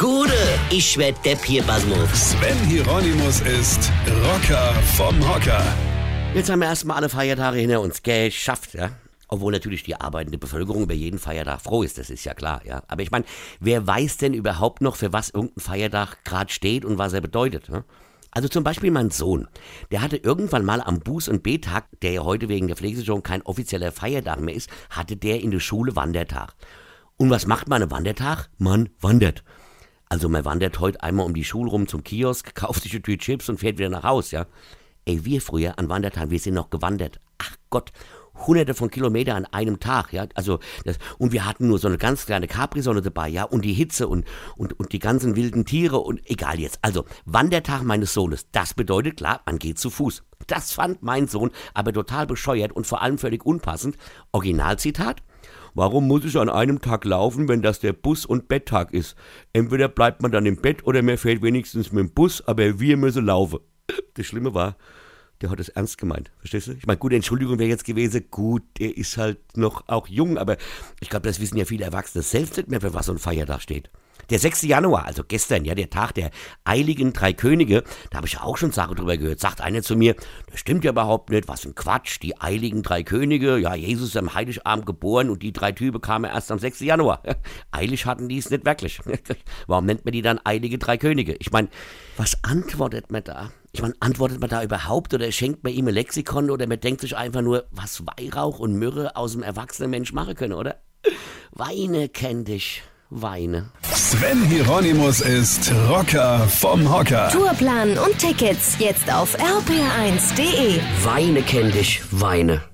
Gude, ich werd Depp hier, Basmus. Sven Hieronymus ist Rocker vom Hocker. Jetzt haben wir erstmal alle Feiertage hinter uns geschafft, ja. Obwohl natürlich die arbeitende Bevölkerung über jeden Feiertag froh ist, das ist ja klar, ja. Aber ich meine, wer weiß denn überhaupt noch, für was irgendein Feiertag gerade steht und was er bedeutet, ne? Also zum Beispiel mein Sohn, der hatte irgendwann mal am Buß- und B-Tag, der ja heute wegen der Pflegesaison kein offizieller Feiertag mehr ist, hatte der in der Schule Wandertag. Und was macht man am Wandertag? Man wandert. Also man wandert heute einmal um die Schule rum zum Kiosk, kauft sich eine Tüte Chips und fährt wieder nach Haus, ja. Ey, wir früher an Wandertagen, wir sind noch gewandert. Ach Gott, hunderte von Kilometern an einem Tag, ja. Also, das, und wir hatten nur so eine ganz kleine Capri-Sonne dabei, ja. Und die Hitze und, und, und die ganzen wilden Tiere und egal jetzt. Also, Wandertag meines Sohnes, das bedeutet klar, man geht zu Fuß. Das fand mein Sohn aber total bescheuert und vor allem völlig unpassend. Originalzitat. Warum muss ich an einem Tag laufen, wenn das der Bus- und Betttag ist? Entweder bleibt man dann im Bett oder man fährt wenigstens mit dem Bus, aber wir müssen laufen. Das Schlimme war, der hat es ernst gemeint. Verstehst du? Ich meine, gut, Entschuldigung wäre jetzt gewesen, gut, der ist halt noch auch jung, aber ich glaube, das wissen ja viele Erwachsene selbst nicht mehr, für was so ein Feiertag steht. Der 6. Januar, also gestern, ja, der Tag der Eiligen Drei Könige, da habe ich ja auch schon Sachen drüber gehört. Sagt einer zu mir, das stimmt ja überhaupt nicht, was ein Quatsch, die Eiligen Drei Könige, ja, Jesus ist am Heiligabend geboren und die drei Typen kamen erst am 6. Januar. Eilig hatten die es nicht wirklich. Warum nennt man die dann Eilige Drei Könige? Ich meine, was antwortet man da? Ich meine, antwortet man da überhaupt oder schenkt man ihm ein Lexikon oder man denkt sich einfach nur, was Weihrauch und Myrrhe aus dem erwachsenen Mensch machen können, oder? Weine kenn dich, weine. Sven Hieronymus ist Rocker vom Hocker. Tourplan und Tickets jetzt auf rpr1.de. Weine kenn dich, weine.